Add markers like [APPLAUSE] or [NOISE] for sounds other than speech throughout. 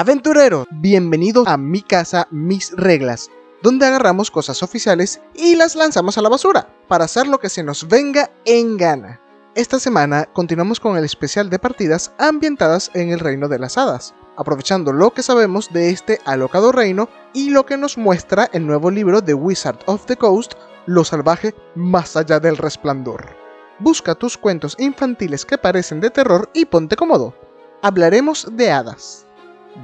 Aventurero, bienvenido a mi casa, mis reglas, donde agarramos cosas oficiales y las lanzamos a la basura, para hacer lo que se nos venga en gana. Esta semana continuamos con el especial de partidas ambientadas en el reino de las hadas, aprovechando lo que sabemos de este alocado reino y lo que nos muestra el nuevo libro de Wizard of the Coast, Lo salvaje más allá del resplandor. Busca tus cuentos infantiles que parecen de terror y ponte cómodo. Hablaremos de hadas.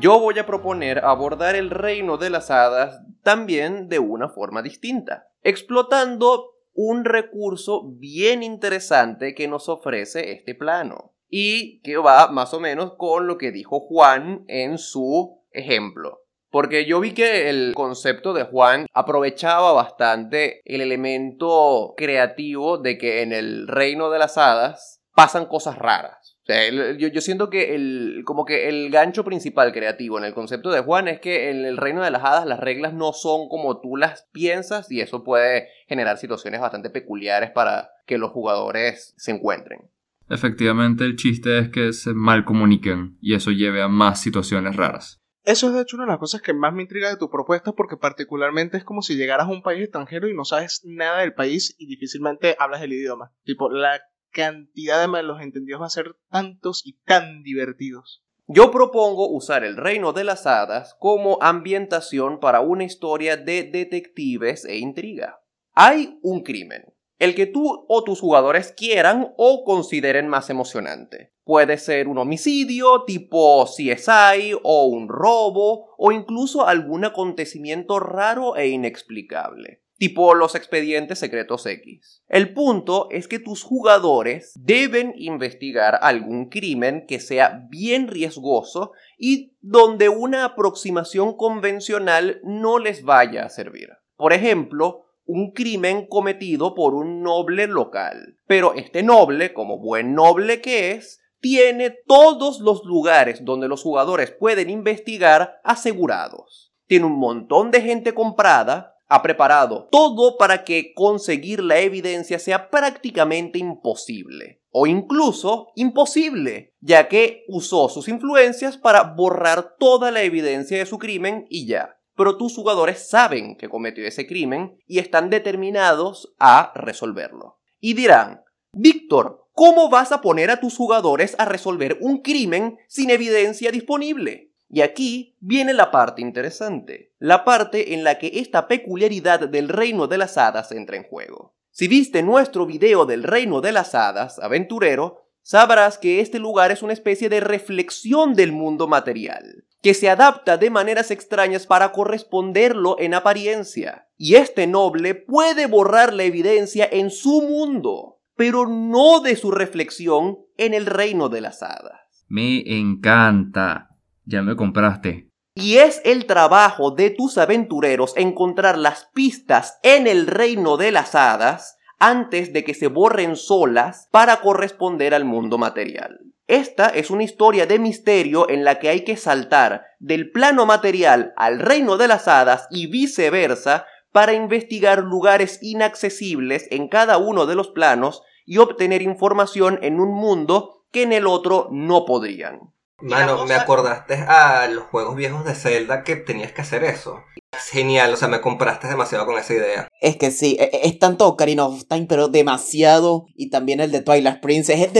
Yo voy a proponer abordar el reino de las hadas también de una forma distinta, explotando un recurso bien interesante que nos ofrece este plano y que va más o menos con lo que dijo Juan en su ejemplo. Porque yo vi que el concepto de Juan aprovechaba bastante el elemento creativo de que en el reino de las hadas pasan cosas raras yo, siento que el, como que el gancho principal creativo en el concepto de Juan es que en el reino de las hadas las reglas no son como tú las piensas y eso puede generar situaciones bastante peculiares para que los jugadores se encuentren. Efectivamente, el chiste es que se mal comuniquen y eso lleve a más situaciones raras. Eso es de hecho una de las cosas que más me intriga de tu propuesta porque particularmente es como si llegaras a un país extranjero y no sabes nada del país y difícilmente hablas el idioma. Tipo, la cantidad de malos entendidos va a ser tantos y tan divertidos. Yo propongo usar el reino de las hadas como ambientación para una historia de detectives e intriga. Hay un crimen, el que tú o tus jugadores quieran o consideren más emocionante. Puede ser un homicidio tipo CSI o un robo o incluso algún acontecimiento raro e inexplicable tipo los expedientes secretos X. El punto es que tus jugadores deben investigar algún crimen que sea bien riesgoso y donde una aproximación convencional no les vaya a servir. Por ejemplo, un crimen cometido por un noble local. Pero este noble, como buen noble que es, tiene todos los lugares donde los jugadores pueden investigar asegurados. Tiene un montón de gente comprada, ha preparado todo para que conseguir la evidencia sea prácticamente imposible. O incluso imposible, ya que usó sus influencias para borrar toda la evidencia de su crimen y ya. Pero tus jugadores saben que cometió ese crimen y están determinados a resolverlo. Y dirán, Víctor, ¿cómo vas a poner a tus jugadores a resolver un crimen sin evidencia disponible? Y aquí viene la parte interesante, la parte en la que esta peculiaridad del reino de las hadas entra en juego. Si viste nuestro video del reino de las hadas, aventurero, sabrás que este lugar es una especie de reflexión del mundo material, que se adapta de maneras extrañas para corresponderlo en apariencia. Y este noble puede borrar la evidencia en su mundo, pero no de su reflexión en el reino de las hadas. Me encanta. Ya me compraste. Y es el trabajo de tus aventureros encontrar las pistas en el reino de las hadas antes de que se borren solas para corresponder al mundo material. Esta es una historia de misterio en la que hay que saltar del plano material al reino de las hadas y viceversa para investigar lugares inaccesibles en cada uno de los planos y obtener información en un mundo que en el otro no podrían. Mano, me acordaste a los juegos viejos de Zelda que tenías que hacer eso. Es genial, o sea, me compraste demasiado con esa idea. Es que sí, e, es, tanto Ocarina of Time, pero demasiado. Y también el de Twilight Princess, es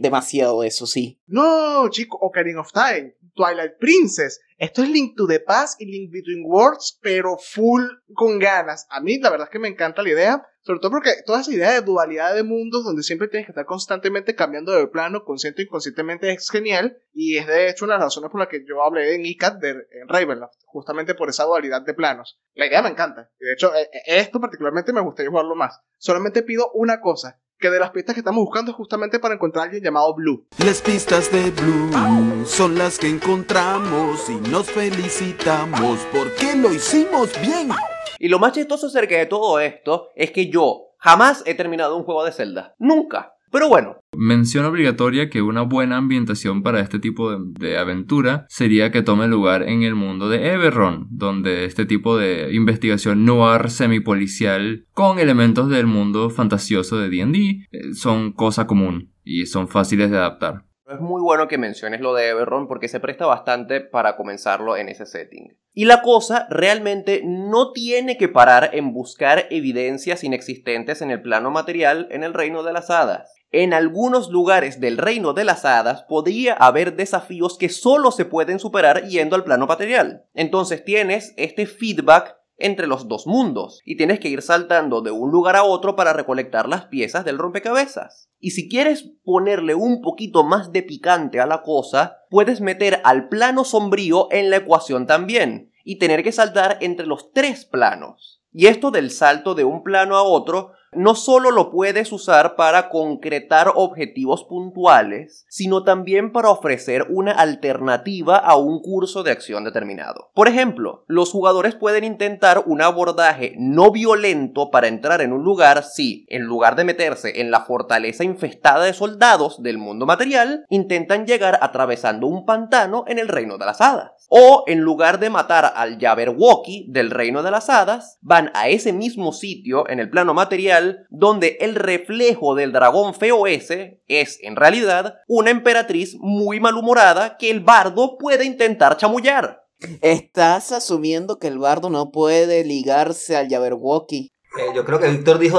demasiado eso, sí. No, chico, Ocarina of Time, Twilight Princess. Esto es Link to the Past y Link Between Worlds, pero full con ganas. A mí la verdad es que me encanta la idea sobre todo porque toda esa idea de dualidad de mundos, donde siempre tienes que estar constantemente cambiando de plano, consciente e inconscientemente, es genial. Y es de hecho una de las razones por las que yo hablé en ICAT de en Ravenloft, justamente por esa dualidad de planos. La idea me encanta. De hecho, e, e, esto particularmente me gustaría jugarlo más. Solamente pido una cosa. Que de las pistas que estamos buscando es justamente para encontrar a alguien llamado Blue. Las pistas de Blue son las que encontramos y nos felicitamos porque lo hicimos bien. Y lo más chistoso acerca de todo esto es que yo jamás he terminado un juego de Zelda. Nunca. Pero bueno. Mención obligatoria que una buena ambientación para este tipo de, aventura sería que tome lugar en el mundo de Everron, donde este tipo de investigación noir semipolicial con elementos del mundo fantasioso de D&D eh, son cosa común y son fáciles de adaptar. Es muy bueno que menciones lo de Everron porque se presta bastante para comenzarlo en ese setting. Y la cosa realmente no tiene que parar en buscar evidencias inexistentes en el plano material en el reino de las hadas. En algunos lugares del reino de las hadas podría haber desafíos que solo se pueden superar yendo al plano material. Entonces tienes este feedback entre los dos mundos y tienes que ir saltando de un lugar a otro para recolectar las piezas del rompecabezas. Y si quieres ponerle un poquito más de picante a la cosa, puedes meter al plano sombrío en la ecuación también y tener que saltar entre los tres planos. Y esto del salto de un plano a otro no solo lo puedes usar para concretar objetivos puntuales, sino también para ofrecer una alternativa a un curso de acción determinado. Por ejemplo, los jugadores pueden intentar un abordaje no violento para entrar en un lugar si, en lugar de meterse en la fortaleza infestada de soldados del mundo material, intentan llegar atravesando un pantano en el reino de las hadas. O, en lugar de matar al Jabberwocky del reino de las hadas, van a ese mismo sitio en el plano material donde el reflejo del dragón feo ese es, en realidad, una emperatriz muy malhumorada que el bardo puede intentar chamullar. Estás asumiendo que el bardo no puede ligarse al Jabberwocky. Eh, yo creo que Víctor dijo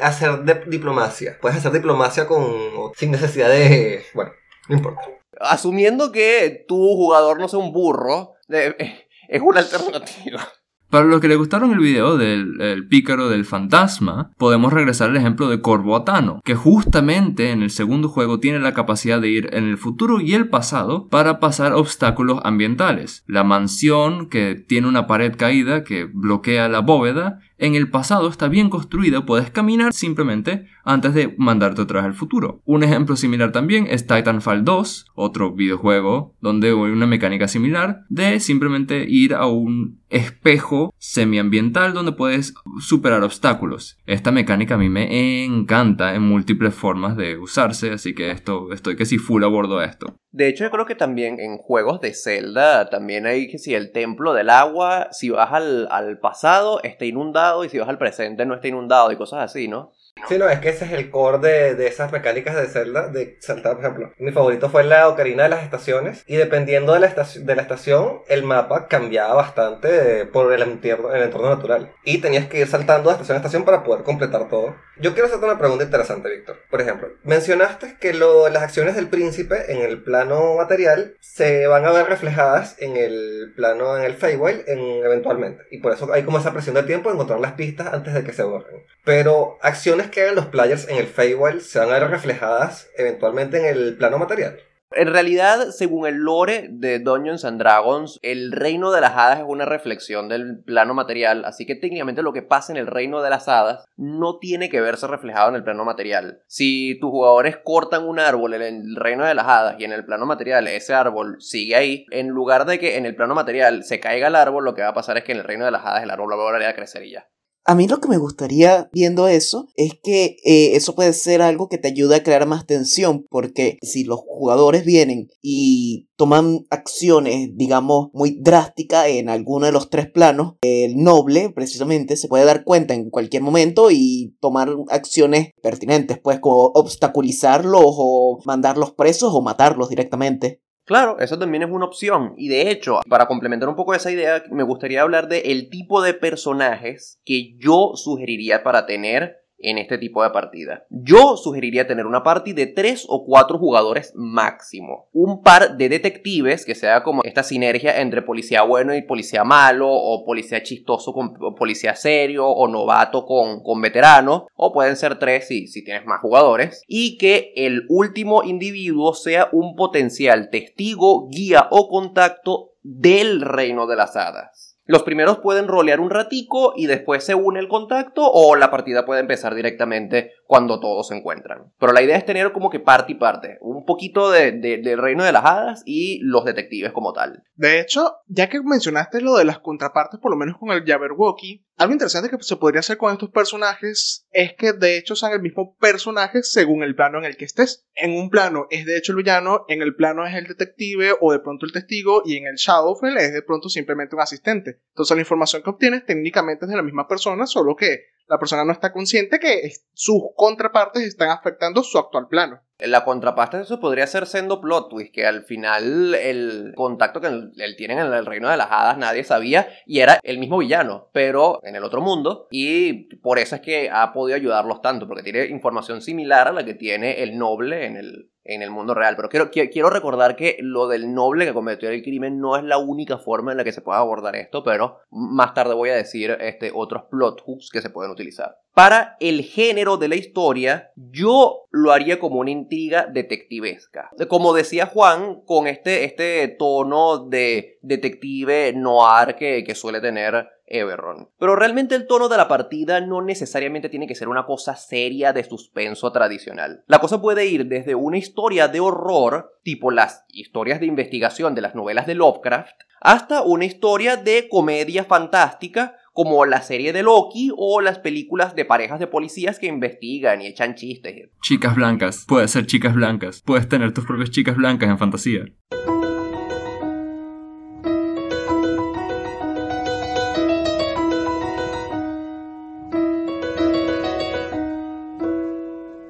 hacer diplomacia. Puedes hacer diplomacia con sin necesidad de... Bueno, no importa. Asumiendo que tu jugador no sea un burro, es una alternativa. Para los que le gustaron el video del pícaro del fantasma, podemos regresar al ejemplo de Corvo Atano, que justamente en el segundo juego tiene la capacidad de ir en el futuro y el pasado para pasar obstáculos ambientales. La mansión que tiene una pared caída que bloquea la bóveda en el pasado está bien construida, puedes caminar simplemente antes de mandarte otra vez al futuro. Un ejemplo similar también es Titanfall 2, otro videojuego donde hay una mecánica similar de simplemente ir a un espejo semiambiental donde puedes superar obstáculos. Esta mecánica a mí me encanta en múltiples formas de usarse, así que esto estoy que si full a bordo esto. De hecho, yo creo que también en juegos de Zelda también hay que si el templo del agua, si vas al, al pasado, está inundado y si vas al presente no está inundado y cosas así, ¿no? Sí, no, es que ese es el core de, esas mecánicas de Zelda, de saltar, por ejemplo. Mi favorito fue la ocarina de las estaciones, y dependiendo de la, estación, de la estación, el mapa cambiaba bastante por el entorno, el entorno natural. Y tenías que ir saltando de estación a estación para poder completar todo. Yo quiero hacerte una pregunta interesante, Víctor. Por ejemplo, mencionaste que lo, las acciones del príncipe en el plano material se van a ver reflejadas en el plano, en el Feywild, en, eventualmente. Y por eso hay como esa presión de tiempo de encontrar las pistas antes de que se borren. Pero acciones que hagan los players en el Feywild se van a ver reflejadas eventualmente en el plano material. En realidad, según el lore de Dungeons and Dragons, el reino de las hadas es una reflexión del plano material, así que técnicamente lo que pasa en el reino de las hadas no tiene que verse reflejado en el plano material. Si tus jugadores cortan un árbol en el reino de las hadas y en el plano material ese árbol sigue ahí, en lugar de que en el plano material se caiga el árbol, lo que va a pasar es que en el reino de las hadas el árbol va a volver a crecer y ya. A mí lo que me gustaría viendo eso es que eh, eso puede ser algo que te ayude a crear más tensión, porque si los jugadores vienen y toman acciones, digamos, muy drásticas en alguno de los tres planos, el noble precisamente se puede dar cuenta en cualquier momento y tomar acciones pertinentes, pues como obstaculizarlos o mandarlos presos o matarlos directamente. Claro, eso también es una opción. Y de hecho, para complementar un poco esa idea, me gustaría hablar de el tipo de personajes que yo sugeriría para tener en este tipo de partida. Yo sugeriría tener una party de 3 o 4 jugadores máximo. Un par de detectives que sea como esta sinergia entre policía bueno y policía malo, o policía chistoso con policía serio, o novato con, con veterano, o pueden ser 3 si, si tienes más jugadores. Y que el último individuo sea un potencial testigo, guía o contacto del reino de las hadas. Los primeros pueden rolear un ratico y después se une el contacto o la partida puede empezar directamente cuando todos se encuentran. Pero la idea es tener como que parte y parte, un poquito de, del reino de las hadas y los detectives como tal. De hecho, ya que mencionaste lo de las contrapartes, por lo menos con el Jabberwocky, algo interesante que se podría hacer con estos personajes es que de hecho sean el mismo personaje según el plano en el que estés. En un plano es de hecho el villano, en el plano es el detective o de pronto el testigo y en el Shadowfell es de pronto simplemente un asistente. Entonces la información que obtienes técnicamente es de la misma persona, solo que la persona no está consciente que sus contrapartes están afectando su actual plano. La contraparte de eso podría ser Sendo Plot que al final el contacto que él, él tiene en el reino de las hadas nadie sabía y era el mismo villano, pero en el otro mundo. Y por eso es que ha podido ayudarlos tanto, porque tiene información similar a la que tiene el noble en el, en el mundo real. Pero quiero, qui- quiero recordar que lo del noble que cometió el crimen no es la única forma en la que se puede abordar esto, pero más tarde voy a decir este, otros plot hooks que se pueden utilizar. Para el género de la historia, yo lo haría como una intriga detectivesca. Como decía Juan, con este, este tono de detective noir que, que suele tener Eberron. Pero realmente el tono de la partida no necesariamente tiene que ser una cosa seria de suspenso tradicional. La cosa puede ir desde una historia de horror, tipo las historias de investigación de las novelas de Lovecraft, hasta una historia de comedia fantástica como la serie de Loki o las películas de parejas de policías que investigan y echan chistes. Chicas blancas. Puedes ser chicas blancas. Puedes tener tus propias chicas blancas en fantasía.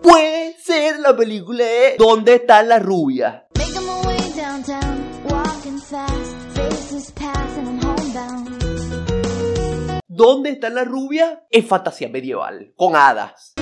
Puede ser la película de ¿Dónde están las rubias? ¿Dónde están las rubias? Es fantasía medieval, con hadas.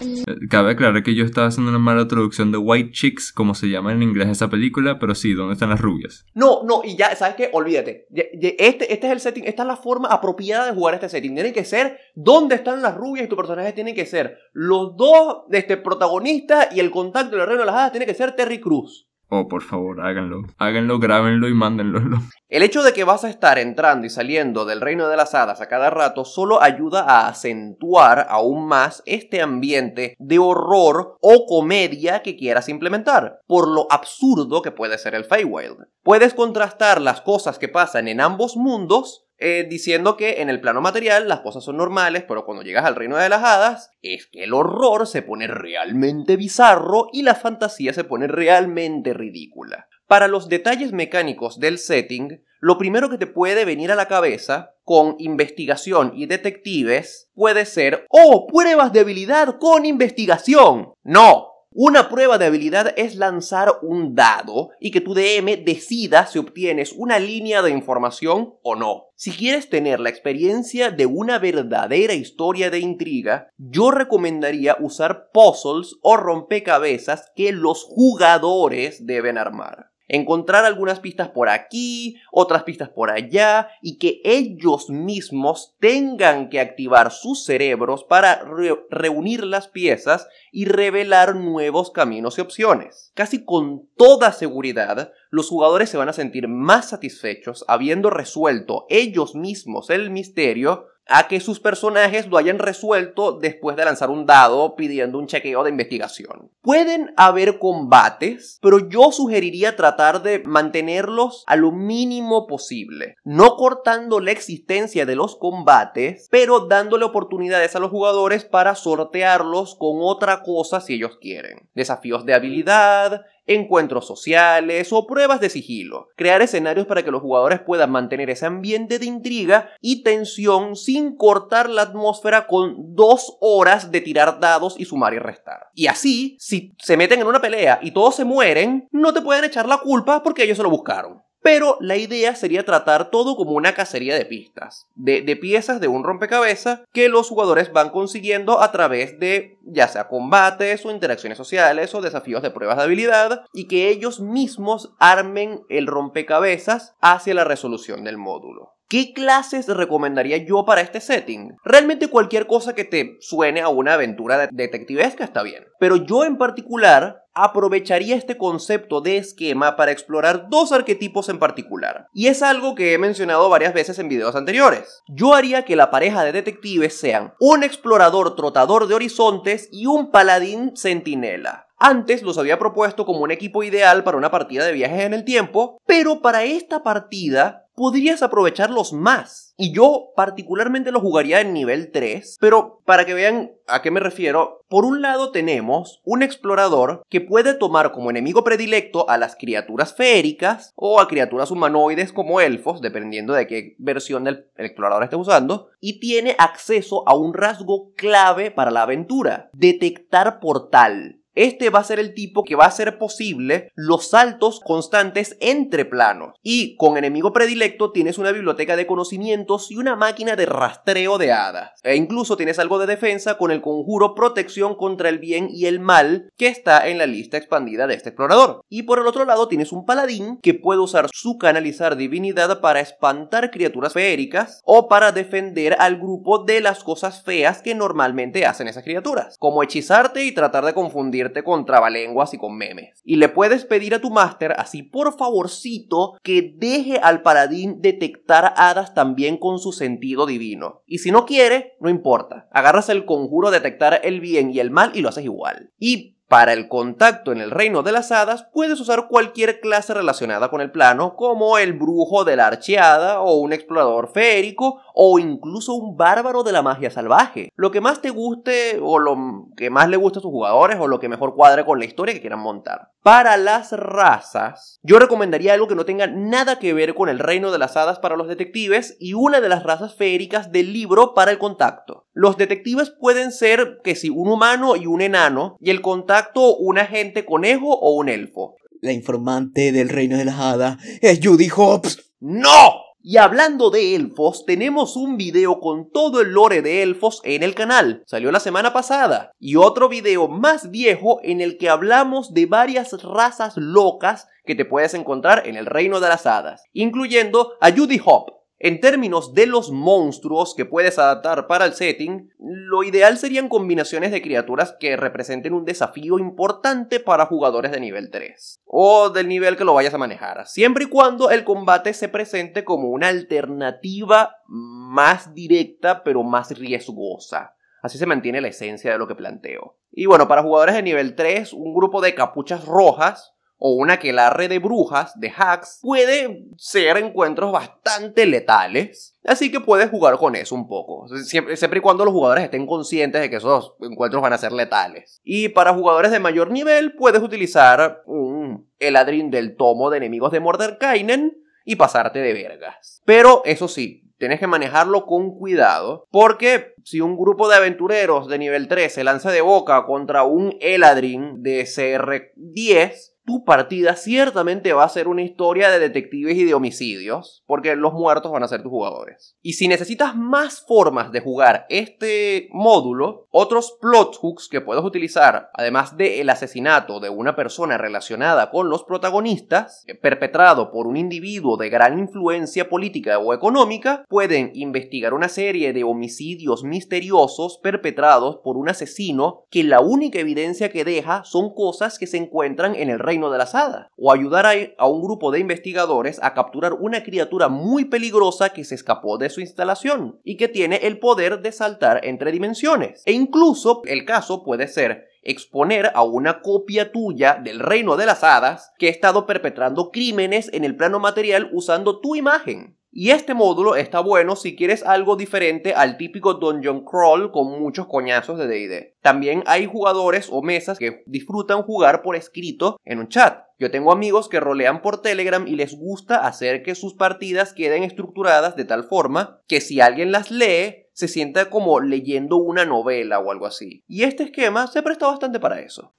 Eh, Cabe aclarar que yo estaba haciendo una mala traducción de White Chicks, como se llama en inglés esa película, pero sí, ¿dónde están las rubias? No, no, y ya, ¿sabes qué? Olvídate. Este, este es el setting, esta es la forma apropiada de jugar este setting. Tienen que ser dónde están las rubias y tu personaje tienen que ser los dos este, protagonistas y el contacto del reino de las hadas tiene que ser Terry Cruz. Oh, por favor, háganlo. Háganlo, grábenlo y mándenlo. [LAUGHS] El hecho de que vas a estar entrando y saliendo del reino de las hadas a cada rato solo ayuda a acentuar aún más este ambiente de horror o comedia que quieras implementar, por lo absurdo que puede ser el Feywild. Puedes contrastar las cosas que pasan en ambos mundos eh, diciendo que en el plano material las cosas son normales, pero cuando llegas al reino de las hadas, es que el horror se pone realmente bizarro y la fantasía se pone realmente ridícula. Para los detalles mecánicos del setting, lo primero que te puede venir a la cabeza con investigación y detectives puede ser, oh, pruebas de habilidad con investigación. No, una prueba de habilidad es lanzar un dado y que tu DM decida si obtienes una línea de información o no. Si quieres tener la experiencia de una verdadera historia de intriga, yo recomendaría usar puzzles o rompecabezas que los jugadores deben armar encontrar algunas pistas por aquí, otras pistas por allá, y que ellos mismos tengan que activar sus cerebros para re- reunir las piezas y revelar nuevos caminos y opciones. Casi con toda seguridad, los jugadores se van a sentir más satisfechos habiendo resuelto ellos mismos el misterio a que sus personajes lo hayan resuelto después de lanzar un dado pidiendo un chequeo de investigación. Pueden haber combates, pero yo sugeriría tratar de mantenerlos a lo mínimo posible, no cortando la existencia de los combates, pero dándole oportunidades a los jugadores para sortearlos con otra cosa si ellos quieren. Desafíos de habilidad, encuentros sociales o pruebas de sigilo. Crear escenarios para que los jugadores puedan mantener ese ambiente de intriga y tensión sin cortar la atmósfera con dos horas de tirar dados y sumar y restar. Y así, si se meten en una pelea y todos se mueren, no te pueden echar la culpa porque ellos se lo buscaron. Pero la idea sería tratar todo como una cacería de pistas, de, piezas de un rompecabezas que los jugadores van consiguiendo a través de ya sea combates o interacciones sociales o desafíos de pruebas de habilidad y que ellos mismos armen el rompecabezas hacia la resolución del módulo. ¿Qué clases recomendaría yo para este setting? Realmente cualquier cosa que te suene a una aventura de- detectivesca está bien. Pero yo en particular aprovecharía este concepto de esquema para explorar dos arquetipos en particular. Y es algo que he mencionado varias veces en videos anteriores. Yo haría que la pareja de detectives sean un explorador trotador de horizontes y un paladín centinela. Antes los había propuesto como un equipo ideal para una partida de viajes en el tiempo, pero para esta partida podrías aprovecharlos más. Y yo particularmente los jugaría en nivel 3, pero para que vean a qué me refiero, por un lado tenemos un explorador que puede tomar como enemigo predilecto a las criaturas feéricas o a criaturas humanoides como elfos, dependiendo de qué versión del explorador esté usando, y tiene acceso a un rasgo clave para la aventura, detectar portal. Este va a ser el tipo que va a hacer posible los saltos constantes entre planos. Y con enemigo predilecto tienes una biblioteca de conocimientos y una máquina de rastreo de hadas. E incluso tienes algo de defensa con el conjuro protección contra el bien y el mal que está en la lista expandida de este explorador. Y por el otro lado tienes un paladín que puede usar su canalizar divinidad para espantar criaturas feéricas o para defender al grupo de las cosas feas que normalmente hacen esas criaturas. Como hechizarte y tratar de confundir con trabalenguas y con memes. Y le puedes pedir a tu máster, así por favorcito, que deje al paladín detectar hadas también con su sentido divino. Y si no quiere, no importa. Agarras el conjuro detectar el bien y el mal y lo haces igual. Y para el contacto en el reino de las hadas puedes usar cualquier clase relacionada con el plano, como el brujo de la archeada, o un explorador férico, o incluso un bárbaro de la magia salvaje. Lo que más te guste, o lo que más le guste a tus jugadores, o lo que mejor cuadre con la historia que quieran montar. Para las razas, yo recomendaría algo que no tenga nada que ver con el reino de las hadas para los detectives y una de las razas féricas del libro para el contacto. Los detectives pueden ser que si un humano y un enano, y el contacto un agente conejo o un elfo. La informante del reino de las hadas es Judy Hobbs. ¡No! Y hablando de elfos, tenemos un video con todo el lore de elfos en el canal. Salió la semana pasada. Y otro video más viejo en el que hablamos de varias razas locas que te puedes encontrar en el reino de las hadas, incluyendo a Judy Hop, en términos de los monstruos que puedes adaptar para el setting, lo ideal serían combinaciones de criaturas que representen un desafío importante para jugadores de nivel 3, o del nivel que lo vayas a manejar, siempre y cuando el combate se presente como una alternativa más directa pero más riesgosa. Así se mantiene la esencia de lo que planteo. Y bueno, para jugadores de nivel 3, un grupo de capuchas rojas o una quelarre de brujas, de hacks, puede ser encuentros bastante letales. Así que puedes jugar con eso un poco. Siempre, siempre, y cuando los jugadores estén conscientes de que esos encuentros van a ser letales. Y para jugadores de mayor nivel, puedes utilizar un Eladrin del tomo de enemigos de Mordenkainen y pasarte de vergas. Pero eso sí, tienes que manejarlo con cuidado, porque si un grupo de aventureros de nivel 3 se lanza de boca contra un Eladrin de CR10, tu partida ciertamente va a ser una historia de detectives y de homicidios, porque los muertos van a ser tus jugadores. Y si necesitas más formas de jugar este módulo, otros plot hooks que puedes utilizar, además del asesinato de una persona relacionada con los protagonistas, eh, perpetrado por un individuo de gran influencia política o económica, pueden investigar una serie de homicidios misteriosos perpetrados por un asesino que la única evidencia que deja son cosas que se encuentran en el reino de las hadas, o ayudar a, un grupo de investigadores a capturar una criatura muy peligrosa que se escapó de su instalación y que tiene el poder de saltar entre dimensiones. E incluso el caso puede ser exponer a una copia tuya del reino de las hadas que ha estado perpetrando crímenes en el plano material usando tu imagen. Y este módulo está bueno si quieres algo diferente al típico dungeon crawl con muchos coñazos de DD. También hay jugadores o mesas que disfrutan jugar por escrito en un chat. Yo tengo amigos que rolean por Telegram y les gusta hacer que sus partidas queden estructuradas de tal forma que si alguien las lee, se sienta como leyendo una novela o algo así. Y este esquema se presta bastante para eso.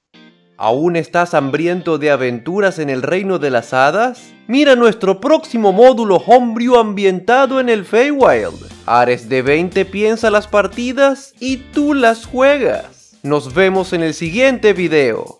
¿Aún estás hambriento de aventuras en el reino de las hadas? Mira nuestro próximo módulo Homebrew ambientado en el Feywild. Ares de 20 piensa las partidas y tú las juegas. Nos vemos en el siguiente video.